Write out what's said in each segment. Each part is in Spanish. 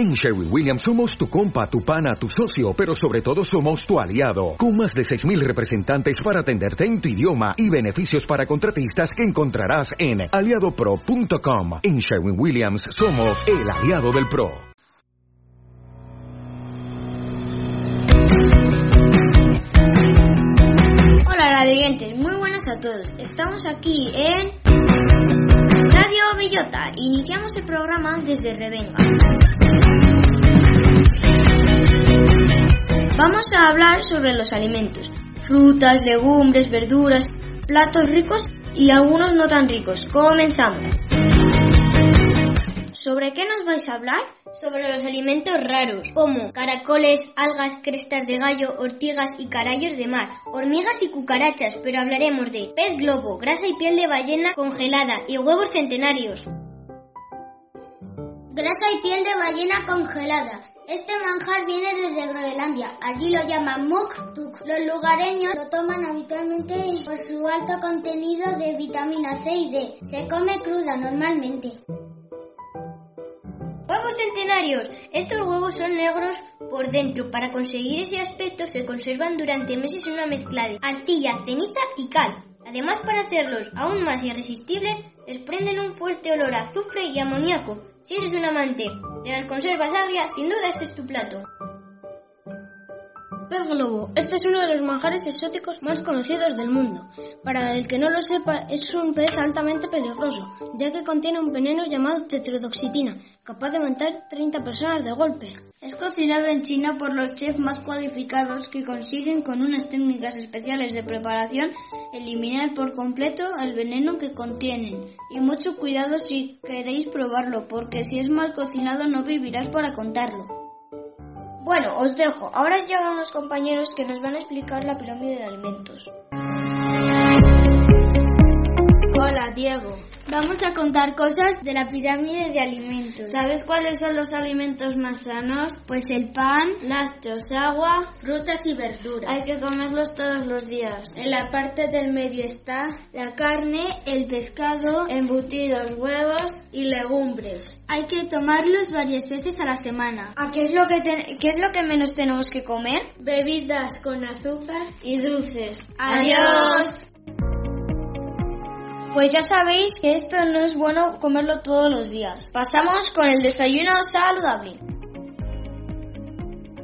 En Sherwin Williams somos tu compa, tu pana, tu socio, pero sobre todo somos tu aliado, con más de 6.000 representantes para atenderte en tu idioma y beneficios para contratistas que encontrarás en aliadopro.com. En Sherwin Williams somos el aliado del PRO. Hola radiantes, muy buenas a todos. Estamos aquí en Radio Bellota. Iniciamos el programa desde Revenga. Vamos a hablar sobre los alimentos, frutas, legumbres, verduras, platos ricos y algunos no tan ricos. Comenzamos. ¿Sobre qué nos vais a hablar? Sobre los alimentos raros, como caracoles, algas, crestas de gallo, ortigas y carayos de mar, hormigas y cucarachas, pero hablaremos de pez globo, grasa y piel de ballena congelada y huevos centenarios. Grasa y piel de ballena congelada. Este manjar viene desde Groenlandia. Allí lo llaman muk tuk. Los lugareños lo toman habitualmente por su alto contenido de vitamina C y D. Se come cruda normalmente. Huevos centenarios. Estos huevos son negros por dentro. Para conseguir ese aspecto se conservan durante meses en una mezcla de arcilla, ceniza y cal. Además, para hacerlos aún más irresistibles, desprenden un fuerte olor a azufre y amoníaco. Si eres un amante de las conservas agrias, sin duda este es tu plato. Pez globo. Este es uno de los manjares exóticos más conocidos del mundo. Para el que no lo sepa, es un pez altamente peligroso, ya que contiene un veneno llamado tetrodoxitina, capaz de matar 30 personas de golpe. Es cocinado en China por los chefs más cualificados que consiguen con unas técnicas especiales de preparación eliminar por completo el veneno que contienen. Y mucho cuidado si queréis probarlo, porque si es mal cocinado no vivirás para contarlo. Bueno, os dejo. Ahora llegan los compañeros que nos van a explicar la pirámide de alimentos. Hola, Diego. Vamos a contar cosas de la pirámide de alimentos. ¿Sabes cuáles son los alimentos más sanos? Pues el pan, lácteos, agua, frutas y verduras. Hay que comerlos todos los días. En la parte del medio está la carne, el pescado, embutidos, huevos y legumbres. Hay que tomarlos varias veces a la semana. ¿A qué es lo que qué es lo que menos tenemos que comer? Bebidas con azúcar y dulces. Adiós. Pues ya sabéis que esto no es bueno comerlo todos los días. Pasamos con el desayuno saludable.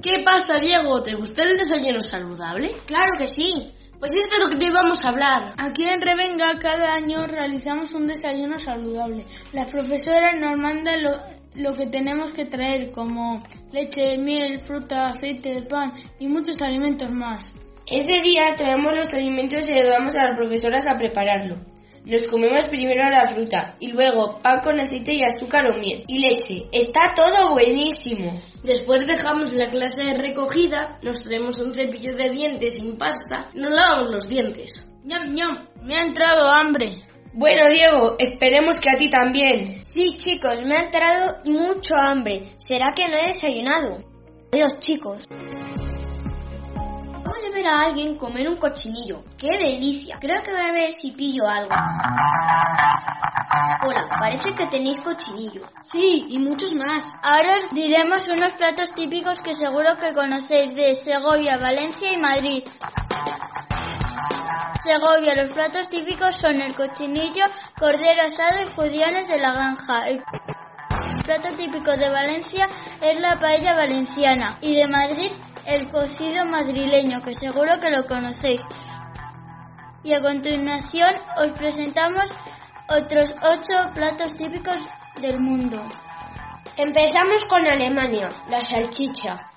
¿Qué pasa, Diego? ¿Te gusta el desayuno saludable? Claro que sí. Pues esto es lo que te íbamos a hablar. Aquí en Revenga cada año realizamos un desayuno saludable. Las profesoras nos mandan lo, lo que tenemos que traer como leche, miel, fruta, aceite, pan y muchos alimentos más. Ese día traemos los alimentos y ayudamos a las profesoras a prepararlo. Nos comemos primero la fruta y luego pan con aceite y azúcar o miel y leche. Está todo buenísimo. Después dejamos la clase de recogida, nos traemos un cepillo de dientes sin pasta, nos lavamos los dientes. ¡Ñam, ñam! Me ha entrado hambre. Bueno, Diego, esperemos que a ti también. Sí, chicos, me ha entrado mucho hambre. ¿Será que no he desayunado? Adiós, chicos. Acabo de ver a alguien comer un cochinillo. ¡Qué delicia! Creo que voy a ver si pillo algo. Hola, parece que tenéis cochinillo. Sí, y muchos más. Ahora os diremos unos platos típicos que seguro que conocéis de Segovia, Valencia y Madrid. Segovia, los platos típicos son el cochinillo, cordero asado y judiones de la granja. El plato típico de Valencia es la paella valenciana y de Madrid el cocido madrileño, que seguro que lo conocéis. Y a continuación os presentamos otros ocho platos típicos del mundo. Empezamos con Alemania, la salchicha.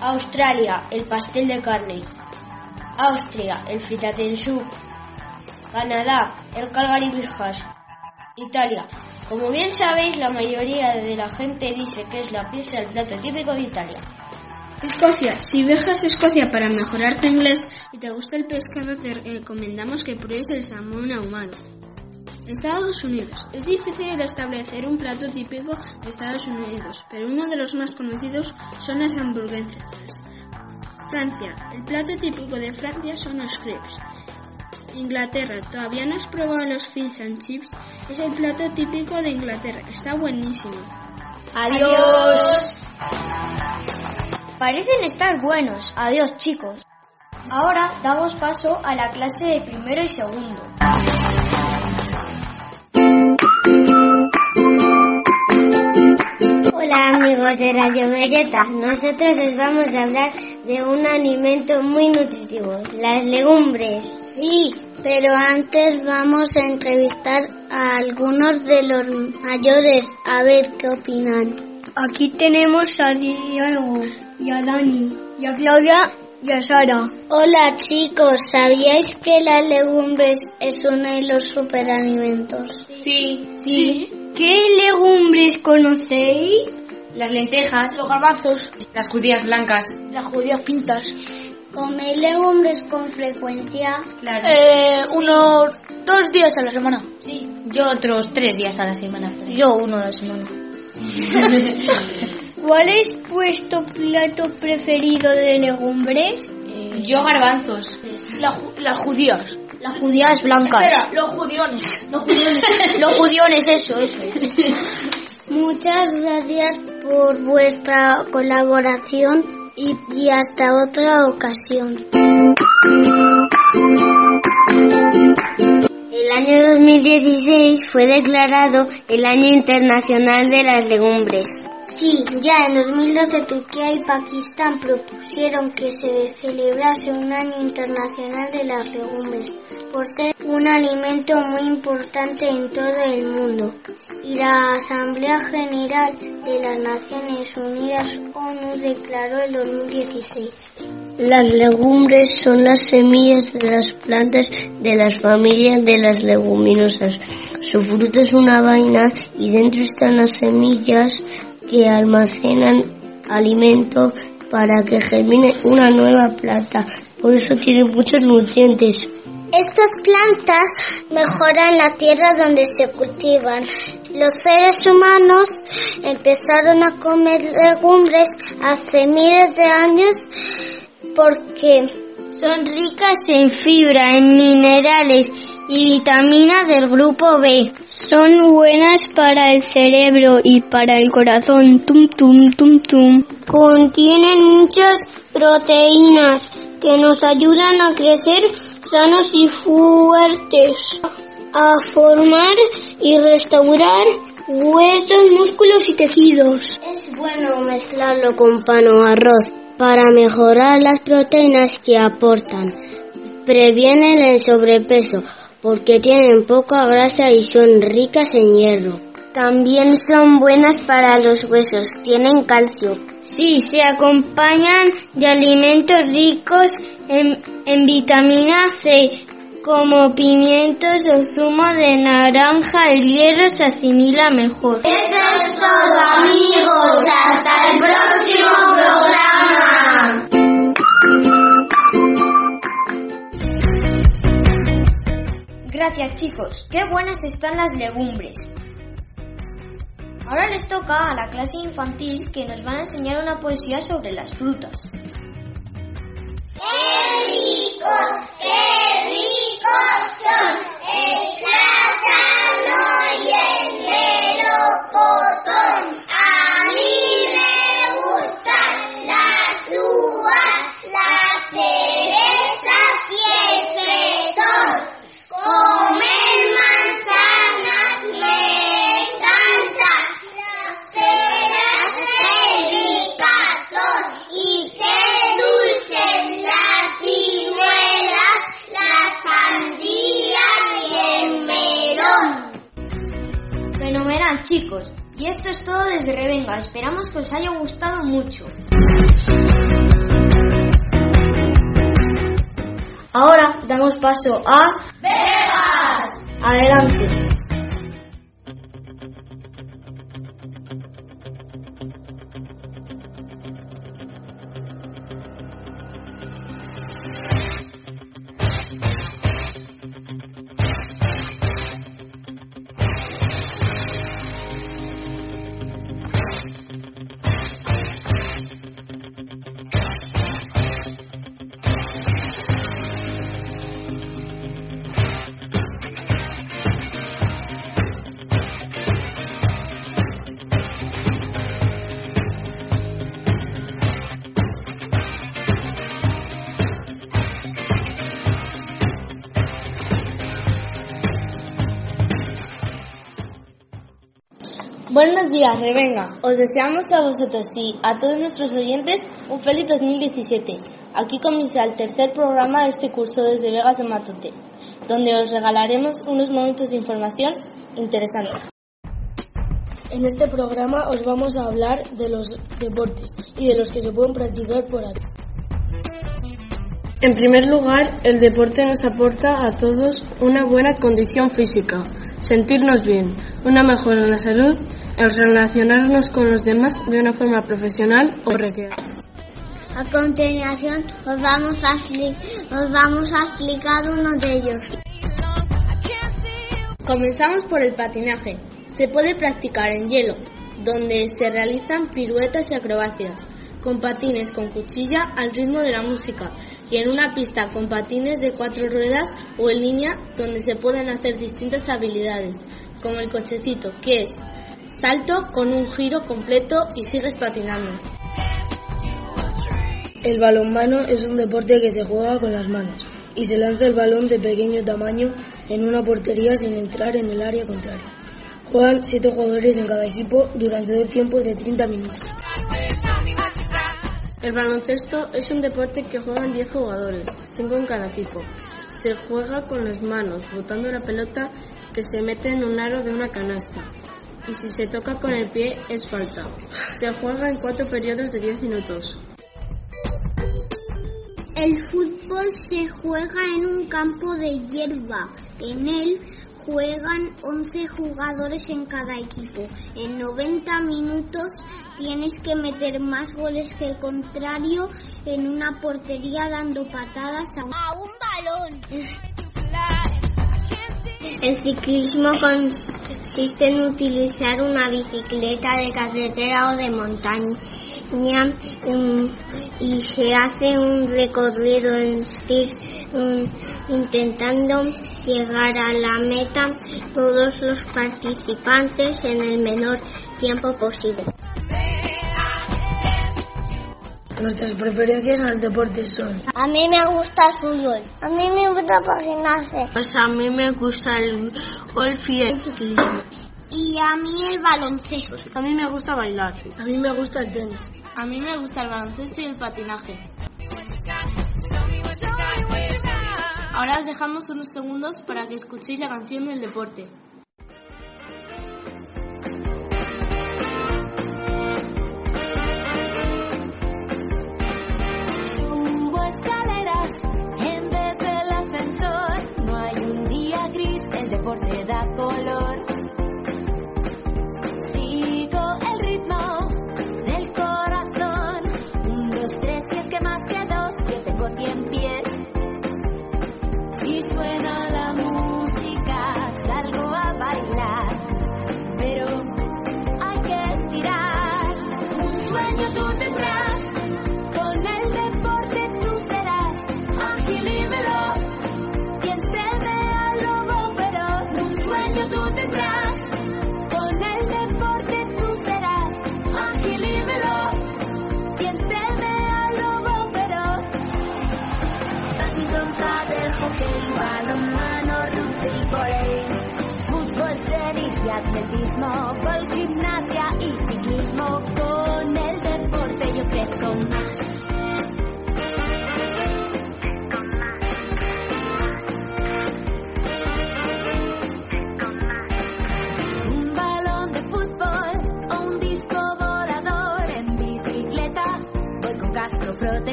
Australia, el pastel de carne. Austria, el fritatensú. Canadá, el Calgary Birjas. Italia. Como bien sabéis, la mayoría de la gente dice que es la pizza el plato típico de Italia. Escocia. Si viajas a Escocia para mejorar tu inglés y te gusta el pescado, te recomendamos que pruebes el salmón ahumado. Estados Unidos. Es difícil establecer un plato típico de Estados Unidos, pero uno de los más conocidos son las hamburguesas. Francia. El plato típico de Francia son los crepes. Inglaterra. ¿Todavía no has probado los fish and chips? Es el plato típico de Inglaterra. Está buenísimo. Adiós. Parecen estar buenos. Adiós, chicos. Ahora damos paso a la clase de primero y segundo. Hola amigos de Radio Belleta, nosotros les vamos a hablar de un alimento muy nutritivo, las legumbres. Sí, pero antes vamos a entrevistar a algunos de los mayores a ver qué opinan. Aquí tenemos a Diego y a Dani y a Claudia y a Sara. Hola chicos, ¿sabíais que las legumbres es uno de los superalimentos? Sí. Sí. ¿Qué legumbres conocéis? Las lentejas, los garbanzos, las judías blancas, Las judías pintas. ¿Coméis legumbres con frecuencia? claro. Eh, unos dos días a la semana. sí. Yo otros tres días a la semana. Yo uno a la semana. ¿Cuál es vuestro plato preferido de legumbres? Yo garbanzos. las judías. Las judías blancas. Espera, los judiones. Los judiones. los judiones, eso, eso. Muchas gracias por vuestra colaboración y, y hasta otra ocasión. El año 2016 fue declarado el Año Internacional de las Legumbres. Sí, ya en 2012 Turquía y Pakistán propusieron que se celebrase un año internacional de las legumbres por ser un alimento muy importante en todo el mundo. Y la Asamblea General de las Naciones Unidas ONU declaró el 2016. Las legumbres son las semillas de las plantas de las familias de las leguminosas. Su fruto es una vaina y dentro están las semillas que almacenan alimento para que germine una nueva planta. Por eso tienen muchos nutrientes. Estas plantas mejoran la tierra donde se cultivan. Los seres humanos empezaron a comer legumbres hace miles de años porque son ricas en fibra, en minerales y vitaminas del grupo B. Son buenas para el cerebro y para el corazón. Tum, tum, tum, tum. Contienen muchas proteínas que nos ayudan a crecer sanos y fuertes, a formar y restaurar huesos, músculos y tejidos. Es bueno mezclarlo con pan o arroz para mejorar las proteínas que aportan. Previenen el sobrepeso porque tienen poca grasa y son ricas en hierro. También son buenas para los huesos, tienen calcio. Sí, se acompañan de alimentos ricos en, vitamina C, como pimientos o zumo de naranja, el hierro se asimila mejor. Eso es todo amigos, hasta el próximo programa. Gracias chicos, qué buenas están las legumbres. Ahora les toca a la clase infantil que nos van a enseñar una poesía sobre las frutas. ¡Qué ricos, qué ricos son el plátano y el melocotón! Todo desde Revenga, esperamos que os haya gustado mucho. Ahora damos paso a... ¡Vegas! Adelante. Días, Revenga. Os deseamos a vosotros y a todos nuestros oyentes un feliz 2017. Aquí comienza el tercer programa de este curso desde Vegas de Matote, donde os regalaremos unos momentos de información interesantes. En este programa os vamos a hablar de los deportes y de los que se pueden practicar por aquí. En primer lugar, el deporte nos aporta a todos una buena condición física, sentirnos bien, una mejora en la salud, el relacionarnos con los demás de una forma profesional o recreativa. A continuación os vamos a, os vamos a explicar uno de ellos. Comenzamos por el patinaje. Se puede practicar en hielo, donde se realizan piruetas y acrobacias, con patines con cuchilla al ritmo de la música y en una pista con patines de cuatro ruedas o en línea donde se pueden hacer distintas habilidades, como el cochecito, que es salto con un giro completo y sigues patinando. El balonmano es un deporte que se juega con las manos y se lanza el balón de pequeño tamaño en una portería sin entrar en el área contraria. Juegan siete jugadores en cada equipo durante dos tiempos de 30 minutos. El baloncesto es un deporte que juegan 10 jugadores, 5 en cada equipo. Se juega con las manos, botando la pelota que se mete en un aro de una canasta. Y si se toca con el pie es falta. Se juega en cuatro periodos de 10 minutos. El fútbol se juega en un campo de hierba. En él juegan 11 jugadores en cada equipo. En 90 minutos tienes que meter más goles que el contrario en una portería dando patadas a un, balón. El ciclismo consiste en utilizar una bicicleta de carretera o de montaña um, y se hace un recorrido um, intentando llegar a la meta todos los participantes en el menor tiempo posible. Nuestras preferencias en el deporte son. A mí me gusta el fútbol. A mí me gusta patinarse. Pues a mí me gusta el golf y el ciclismo. Y a mí el baloncesto. A mí me gusta bailar. A mí me gusta el tenis. A mí me gusta el baloncesto y el patinaje. Ahora os dejamos unos segundos para que escuchéis la canción del deporte. color.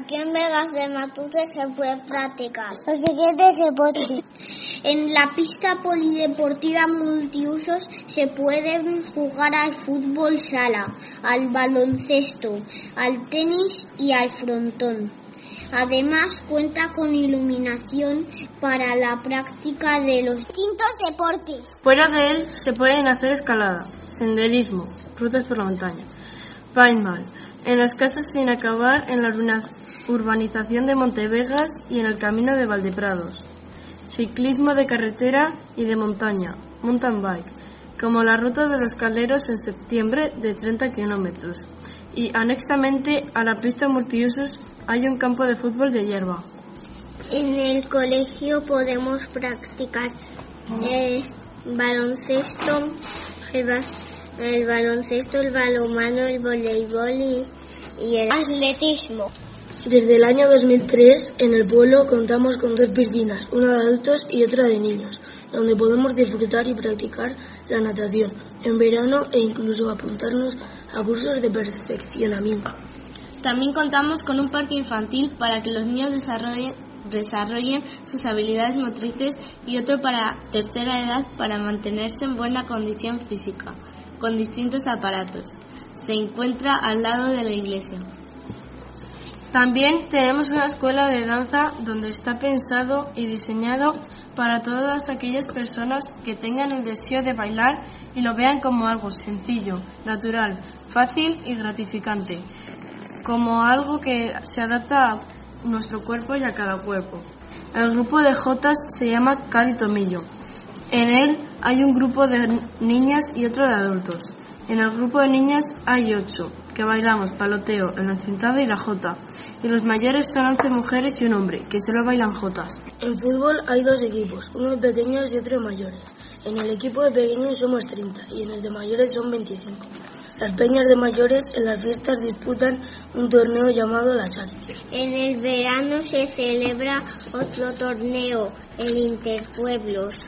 Aquí en Vegas de Matute se puede practicar los siguientes deportes. En la pista polideportiva multiusos se pueden jugar al fútbol sala, al baloncesto, al tenis y al frontón. Además cuenta con iluminación para la práctica de los distintos deportes. Fuera de él se pueden hacer escalada, senderismo, rutas por la montaña, paintball, en las casas sin acabar, en la urbanización de Montevegas y en el camino de Valdeprados, ciclismo de carretera y de montaña, mountain bike, como la ruta de los calderos en septiembre de 30 kilómetros, y anexamente a la pista multiusos hay un campo de fútbol de hierba. En el colegio podemos practicar el baloncesto, el, baloncesto, el balonmano, el voleibol y, el atletismo. Desde el año 2003 en el pueblo contamos con dos piscinas, una de adultos y otra de niños, donde podemos disfrutar y practicar la natación en verano e incluso apuntarnos a cursos de perfeccionamiento. También contamos con un parque infantil para que los niños desarrollen, desarrollen sus habilidades motrices y otro para tercera edad para mantenerse en buena condición física, con distintos aparatos. Se encuentra al lado de la iglesia. También tenemos una escuela de danza donde está pensado y diseñado para todas aquellas personas que tengan el deseo de bailar y lo vean como algo sencillo, natural, fácil y gratificante como algo que se adapta a nuestro cuerpo y a cada cuerpo. El grupo de Jotas se llama Cali Tomillo. En él hay un grupo de niñas y otro de adultos. En el grupo de niñas hay ocho, que bailamos paloteo, el encintado y la jota. Y los mayores son once mujeres y un hombre, que solo bailan jotas. En fútbol hay dos equipos, uno de pequeños y otro de mayores. En el equipo de pequeños somos 30 y en el de mayores son 25. Las peñas de mayores en las fiestas disputan un torneo llamado la Charity. En el verano se celebra otro torneo, el Interpueblos,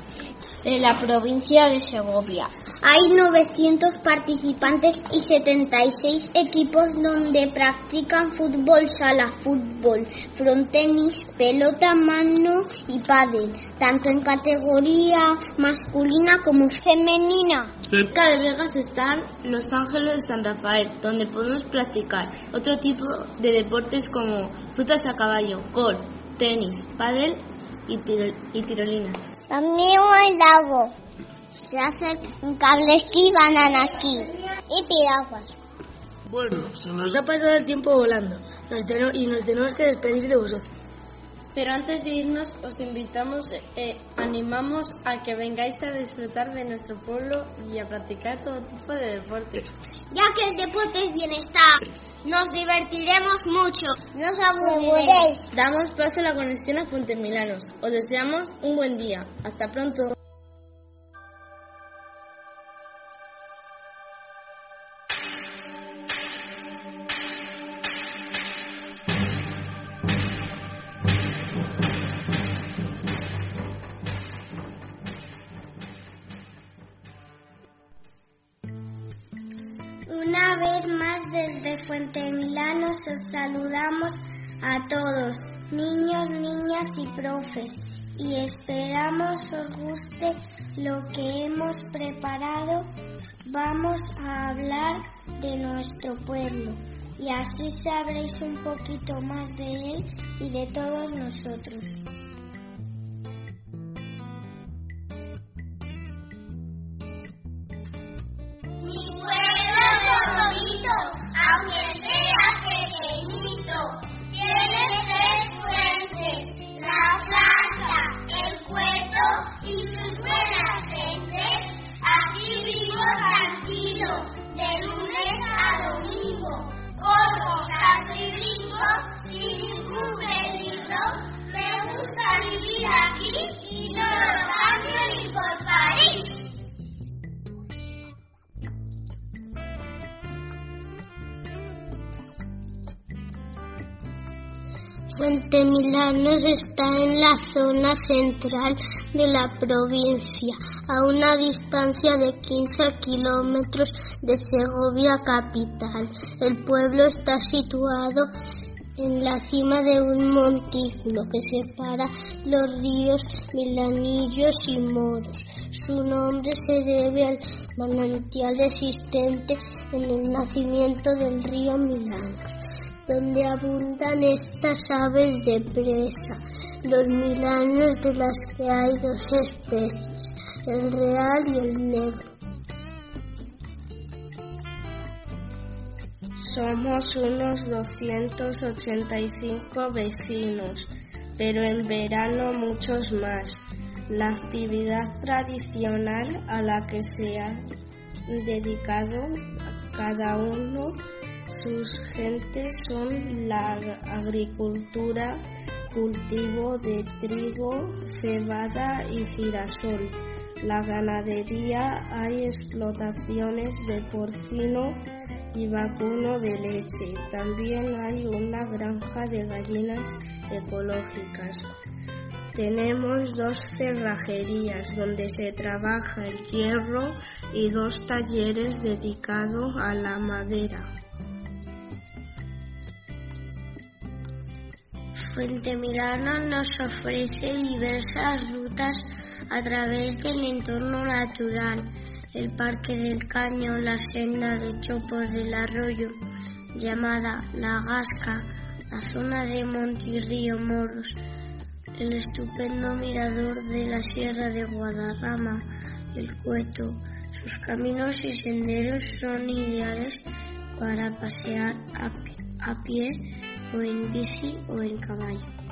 en la provincia de Segovia. Hay 900 participantes y 76 equipos donde practican fútbol sala, fútbol, frontenis, pelota mano y pádel, tanto en categoría masculina como femenina. Cerca de Vegas están Los Ángeles de San Rafael, donde podemos practicar otro tipo de deportes como frutas a caballo, golf, tenis, pádel y, y tirolinas. También hay lago se hace un cable esquí, banana esquí y piraguas. Bueno, se nos ha pasado el tiempo volando y nos tenemos que despedir de vosotros. Pero antes de irnos, os invitamos, eh, animamos a que vengáis a disfrutar de nuestro pueblo y a practicar todo tipo de deporte. Ya que el deporte es bienestar, nos divertiremos mucho, no os aburriréis. Damos paso a la conexión a Fuente Milanos. Os deseamos un buen día. Hasta pronto. Fuente Milanos os saludamos a todos, niños, niñas y profes, y esperamos os guste lo que hemos preparado. Vamos a hablar de nuestro pueblo y así sabréis un poquito más de él y de todos nosotros. Fuente Milanos está en la zona central de la provincia, a una distancia de 15 kilómetros de Segovia capital. El pueblo está situado en la cima de un montículo que separa los ríos Milanillos y Moros. Su nombre se debe al manantial existente en el nacimiento del río Milanos, donde abundan estas aves de presa, los milanos de las que hay dos especies, el real y el negro. Somos unos 285 vecinos, pero en verano muchos más. La actividad tradicional a la que se ha dedicado cada uno sus gentes son la agricultura, cultivo de trigo, cebada y girasol. La ganadería, hay explotaciones de porcino, y vacuno de leche. También hay una granja de gallinas ecológicas. Tenemos dos cerrajerías donde se trabaja el hierro y dos talleres dedicados a la madera. Fuente Milano nos ofrece diversas rutas a través del entorno natural el Parque del Caño, la senda de Chopos del Arroyo, llamada La Gasca, la zona de Montirrío Moros, el estupendo mirador de la Sierra de Guadarrama, el Cueto. Sus caminos y senderos son ideales para pasear a pie o en bici o en caballo.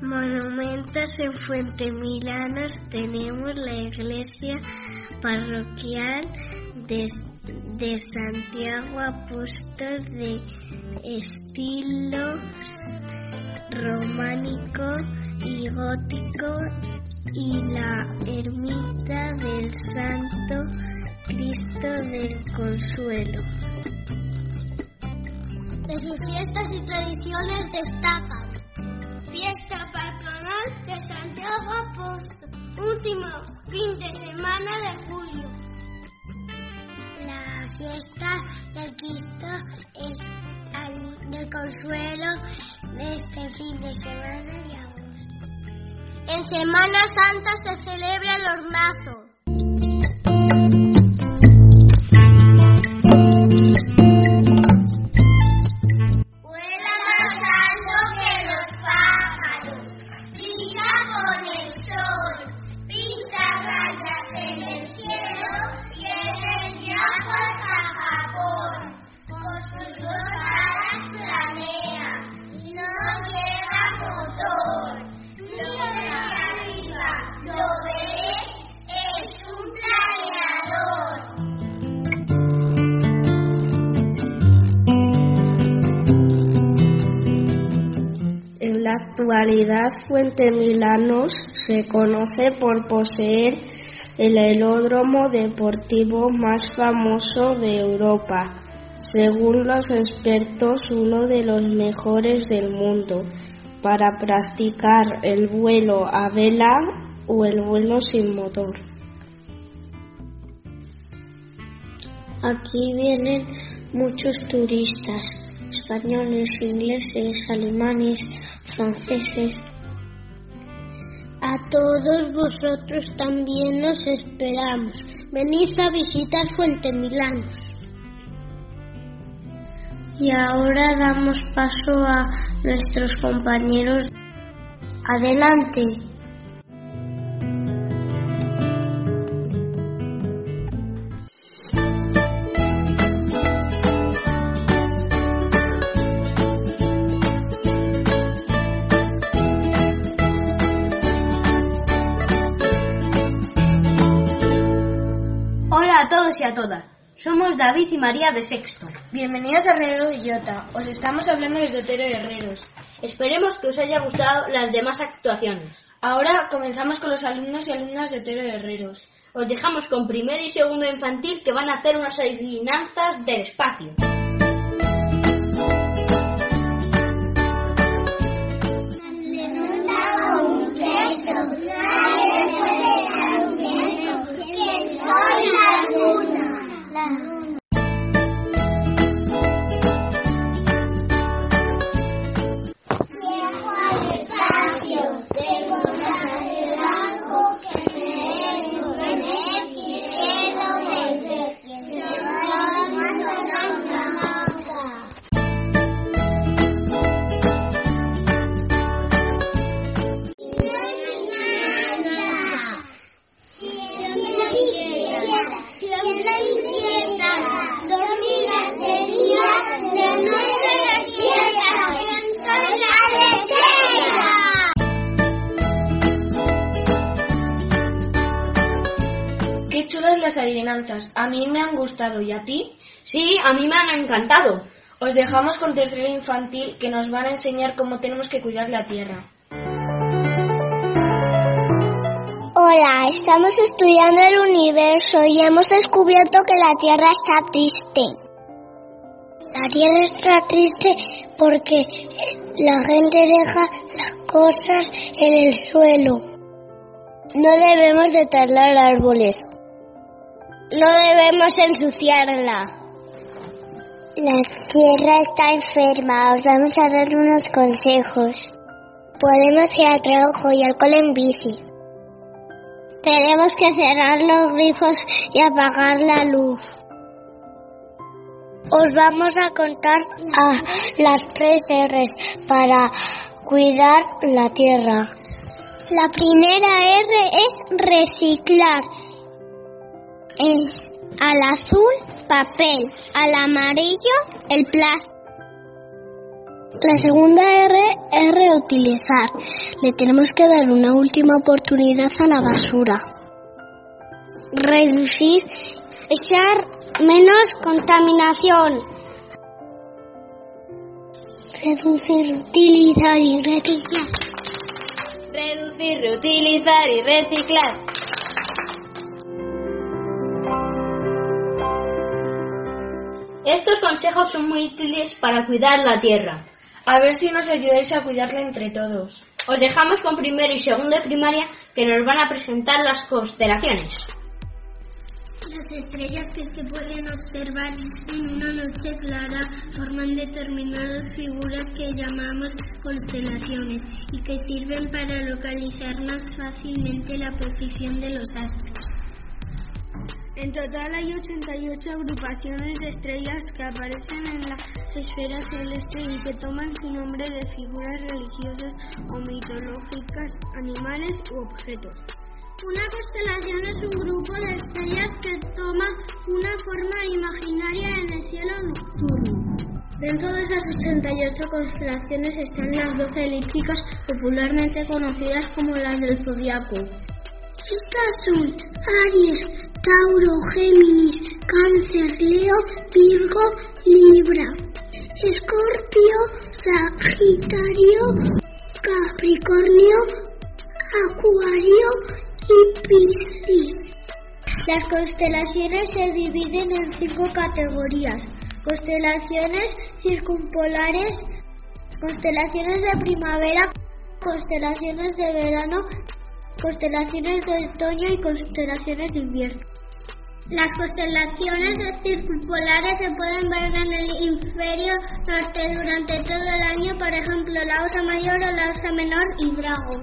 Monumentos en Fuente Milanos tenemos la iglesia parroquial de, de Santiago Apóstol de estilo románico y gótico y la ermita del Santo Cristo del Consuelo. De sus fiestas y tradiciones destacan fiesta patronal de Santiago Apóstol, último fin de semana de julio. La fiesta del Cristo es del Consuelo de este fin de semana de agosto. En Semana Santa se celebra el hornazo. Actualidad Fuente Milanos se conoce por poseer el aeródromo deportivo más famoso de Europa, según los expertos uno de los mejores del mundo, para practicar el vuelo a vela o el vuelo sin motor. Aquí vienen muchos turistas, españoles, ingleses, alemanes, franceses. A todos vosotros también nos esperamos. Venid a visitar Fuente Milanos. Y ahora damos paso a nuestros compañeros. Adelante. A todas. Somos David y María de Sexto. Bienvenidos a Radio Idiota. Os estamos hablando desde Otero Herreros. Esperemos que os haya gustado las demás actuaciones. Ahora comenzamos con los alumnos y alumnas de Otero Herreros. Os dejamos con primero y segundo infantil que van a hacer unas adivinanzas del espacio. A mí me han gustado. ¿Y a ti? Sí, a mí me han encantado. Os dejamos con tercero infantil que nos van a enseñar cómo tenemos que cuidar la tierra. Hola, estamos estudiando el universo y hemos descubierto que la Tierra está triste. La Tierra está triste porque la gente deja las cosas en el suelo. No debemos de talar árboles. No debemos ensuciarla. La Tierra está enferma. Os vamos a dar unos consejos. Podemos ir al trabajo y alcohol en bici. Tenemos que cerrar los grifos y apagar la luz. Os vamos a contar a las tres R's para cuidar la tierra. La primera R es reciclar. Es al azul papel, al amarillo el plástico. La segunda R es reutilizar. Le tenemos que dar una última oportunidad a la basura. Reducir, echar menos contaminación. Reducir, utilizar y reciclar. Reducir, reutilizar y reciclar. Estos consejos son muy útiles para cuidar la tierra. A ver si nos ayudáis a cuidarla entre todos. Os dejamos con primero y segundo de primaria que nos van a presentar las constelaciones. Las estrellas que se pueden observar en una noche clara forman determinadas figuras que llamamos constelaciones y que sirven para localizar más fácilmente la posición de los astros. En total hay 88 agrupaciones de estrellas que aparecen en la esfera celeste y que toman su nombre de figuras religiosas o mitológicas, animales u objetos. Una constelación es un grupo de estrellas que toma una forma imaginaria en el cielo nocturno. Dentro de esas 88 constelaciones están las 12 elípticas popularmente conocidas como las del zodiaco. Estas son Aries, Tauro, Géminis, Cáncer, Leo, Virgo, Libra, Escorpio, Sagitario, Capricornio, Acuario y Piscis. Las constelaciones se dividen en cinco categorías. Constelaciones circumpolares, constelaciones de primavera, constelaciones de verano, constelaciones de otoño y constelaciones de invierno. Las constelaciones circumpolares se pueden ver en el hemisferio norte durante todo el año, por ejemplo, la Osa Mayor o la Osa Menor y Drago.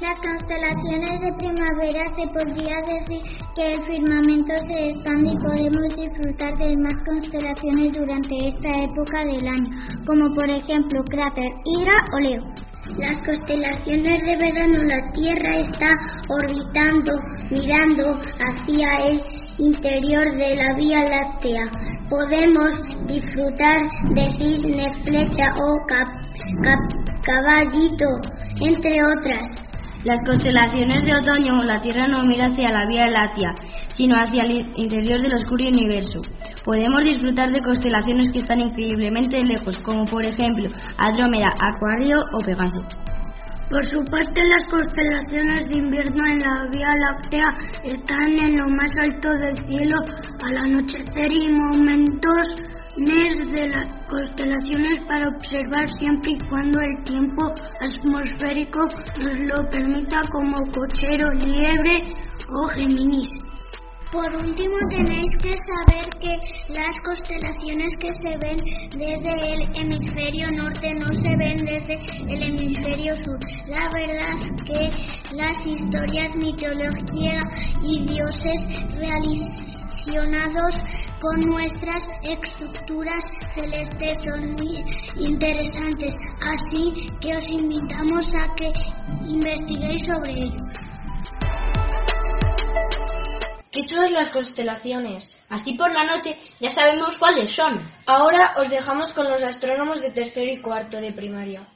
Las constelaciones de primavera se podría decir que el firmamento se expande y podemos disfrutar de más constelaciones durante esta época del año, como por ejemplo Cráter, Hidra o Leo. Las constelaciones de verano, la Tierra está orbitando, mirando hacia el interior de la Vía Láctea. Podemos disfrutar de cisne, flecha o cap- caballito, entre otras. Las constelaciones de otoño, la Tierra no mira hacia la Vía Láctea, sino hacia el interior del oscuro universo. Podemos disfrutar de constelaciones que están increíblemente lejos, como por ejemplo Andrómeda, Acuario o Pegaso. Por su parte, las constelaciones de invierno en la Vía Láctea están en lo más alto del cielo al anochecer y momentos de las constelaciones para observar siempre y cuando el tiempo atmosférico nos lo permita como cochero, liebre o Géminis. Por último, tenéis que saber que las constelaciones que se ven desde el hemisferio norte no se ven desde el hemisferio sur. La verdad que las historias, mitología y dioses relacionados con nuestras estructuras celestes son muy interesantes. Así que os invitamos a que investiguéis sobre ello. ¿Qué chulas las constelaciones? Así por la noche ya sabemos cuáles son. Ahora os dejamos con los astrónomos de tercero y cuarto de primaria.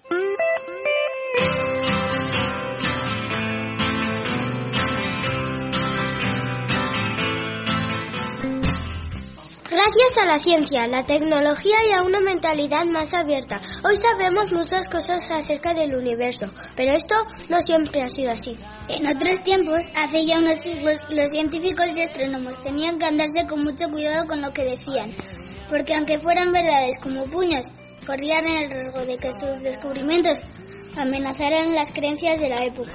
Gracias a la ciencia, la tecnología y a una mentalidad más abierta, hoy sabemos muchas cosas acerca del universo, pero esto no siempre ha sido así. En otros tiempos, hace ya unos siglos, los científicos y astrónomos tenían que andarse con mucho cuidado con lo que decían, porque aunque fueran verdades como puños, corrían el riesgo de que sus descubrimientos amenazaran las creencias de la época.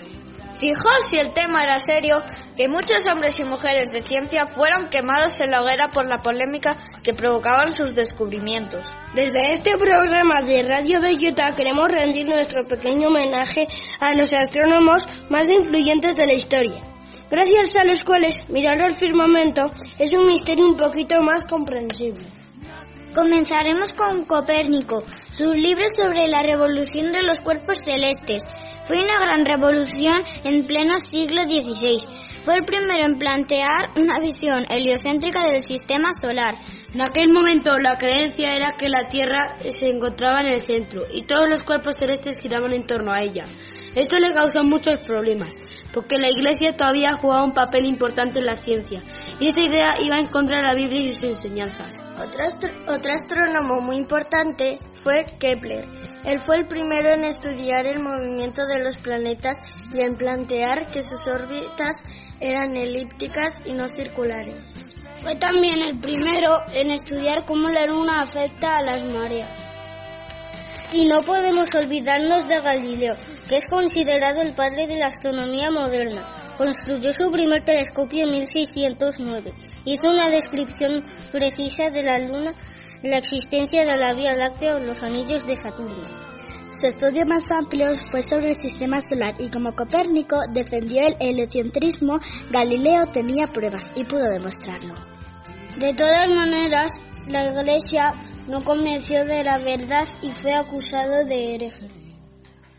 Fijaos si el tema era serio, que muchos hombres y mujeres de ciencia fueron quemados en la hoguera por la polémica que provocaban sus descubrimientos. Desde este programa de Radio Bellota queremos rendir nuestro pequeño homenaje a los astrónomos más influyentes de la historia. Gracias a los cuales mirar el firmamento es un misterio un poquito más comprensible. Comenzaremos con Copérnico, sus libros sobre la revolución de los cuerpos celestes. Fue una gran revolución en pleno siglo XVI. Fue el primero en plantear una visión heliocéntrica del sistema solar. En aquel momento la creencia era que la Tierra se encontraba en el centro y todos los cuerpos celestes giraban en torno a ella. Esto le causó muchos problemas, porque la Iglesia todavía jugaba un papel importante en la ciencia, y esta idea iba en contra de la Biblia y sus enseñanzas. Otro, astrónomo muy importante fue Kepler. Él fue el primero en estudiar el movimiento de los planetas y en plantear que sus órbitas eran elípticas y no circulares. Fue también el primero en estudiar cómo la luna afecta a las mareas. Y no podemos olvidarnos de Galileo, que es considerado el padre de la astronomía moderna. Construyó su primer telescopio en 1609. Hizo una descripción precisa de la Luna, la existencia de la Vía Láctea o los anillos de Saturno. Su estudio más amplio fue sobre el sistema solar y como Copérnico defendió el heliocentrismo, Galileo tenía pruebas y pudo demostrarlo. De todas maneras, la Iglesia no convenció de la verdad y fue acusado de hereje.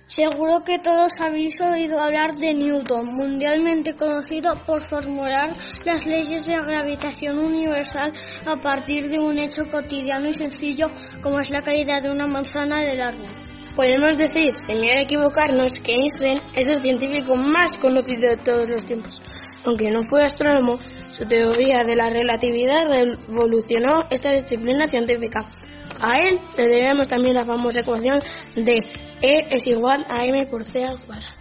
Seguro que todos habéis oído hablar de Newton, mundialmente conocido por formular las leyes de la gravitación universal a partir de un hecho cotidiano y sencillo como es la caída de una manzana del árbol. Podemos decir, sin miedo a equivocarnos, que Einstein es el científico más conocido de todos los tiempos. Aunque no fue astrónomo, su teoría de la relatividad revolucionó esta disciplina científica. A él le debemos también la famosa ecuación de E es igual a m por c al cuadrado.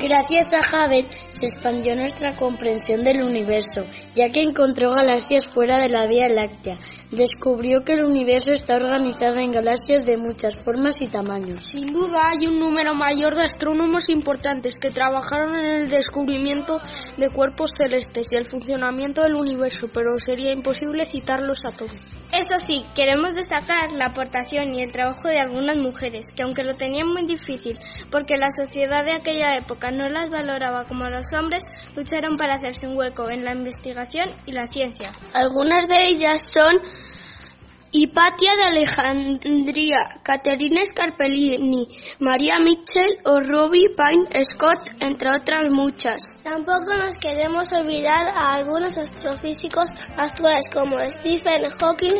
Gracias a Hubble se expandió nuestra comprensión del universo, ya que encontró galaxias fuera de la Vía Láctea. Descubrió que el universo está organizado en galaxias de muchas formas y tamaños. Sin duda hay un número mayor de astrónomos importantes que trabajaron en el descubrimiento de cuerpos celestes y el funcionamiento del universo, pero sería imposible citarlos a todos. Eso sí, queremos destacar la aportación y el trabajo de algunas mujeres, que aunque lo tenían muy difícil, porque la sociedad de aquella época no las valoraba como los hombres, lucharon para hacerse un hueco en la investigación y la ciencia. Algunas de ellas son Hipatia de Alejandría, Caterina Scarpellini, María Mitchell o Ruby Pine Scott, entre otras muchas. Tampoco nos queremos olvidar a algunos astrofísicos actuales como Stephen Hawking,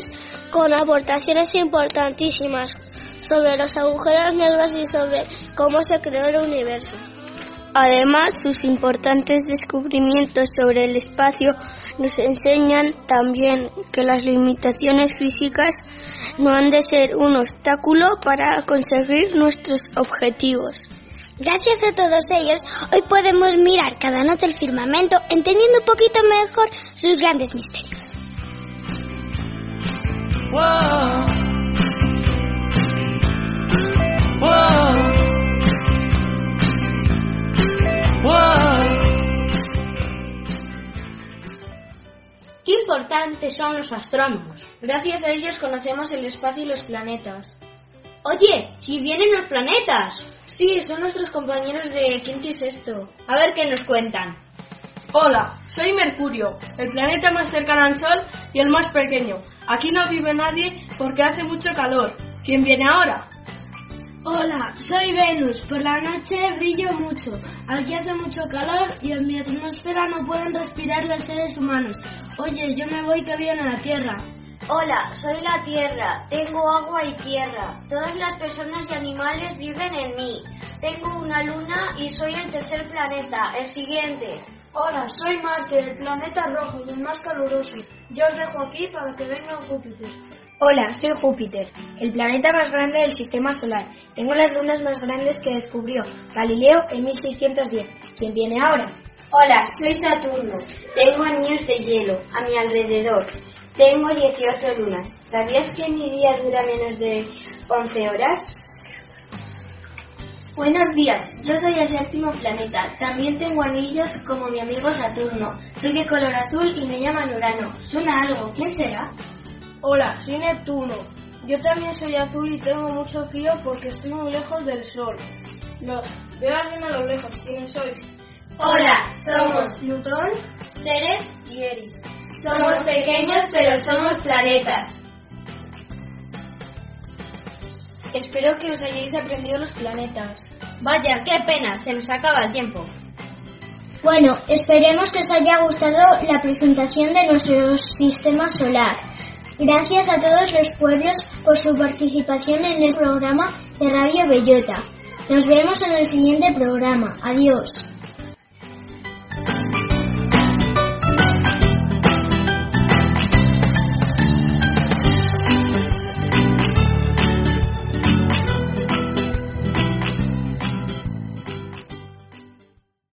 con aportaciones importantísimas sobre los agujeros negros y sobre cómo se creó el universo. Además, sus importantes descubrimientos sobre el espacio nos enseñan también que las limitaciones físicas no han de ser un obstáculo para conseguir nuestros objetivos. Gracias a todos ellos, hoy podemos mirar cada noche el firmamento, entendiendo un poquito mejor sus grandes misterios. Importantes son los astrónomos. Gracias a ellos conocemos el espacio y los planetas. Oye, si vienen los planetas. Sí, son nuestros compañeros de quinto y sexto. A ver qué nos cuentan. Hola, soy Mercurio, el planeta más cercano al Sol y el más pequeño. Aquí no vive nadie porque hace mucho calor. ¿Quién viene ahora? Hola, soy Venus. Por la noche brillo mucho. Aquí hace mucho calor y en mi atmósfera no pueden respirar los seres humanos. Oye, yo me voy que viene la Tierra. Hola, soy la Tierra. Tengo agua y tierra. Todas las personas y animales viven en mí. Tengo una luna y soy el tercer planeta. El siguiente. Hola, soy Marte, del planeta rojo y el más caluroso. Yo os dejo aquí para que venga Júpiter. Hola, soy Júpiter, el planeta más grande del sistema solar. Tengo las lunas más grandes que descubrió Galileo en 1610. ¿Quién viene ahora? Hola, soy Saturno. Tengo anillos de hielo a mi alrededor. Tengo 18 lunas. ¿Sabías que mi día dura menos de 11 horas? Buenos días, yo soy el séptimo planeta. También tengo anillos como mi amigo Saturno. Soy de color azul y me llaman Urano. ¿Suena algo? ¿Quién será? Hola, soy Neptuno. Yo también soy azul y tengo mucho frío porque estoy muy lejos del Sol. No, veo a alguien a lo lejos. ¿Quiénes sois? Hola, somos Plutón, Ceres y Eris. Somos pequeños pero somos planetas. Espero que os hayáis aprendido los planetas. Vaya, qué pena, se nos acaba el tiempo. Bueno, esperemos que os haya gustado la presentación de nuestro sistema solar. Gracias a todos los pueblos por su participación en el programa de Radio Bellota. Nos vemos en el siguiente programa. Adiós.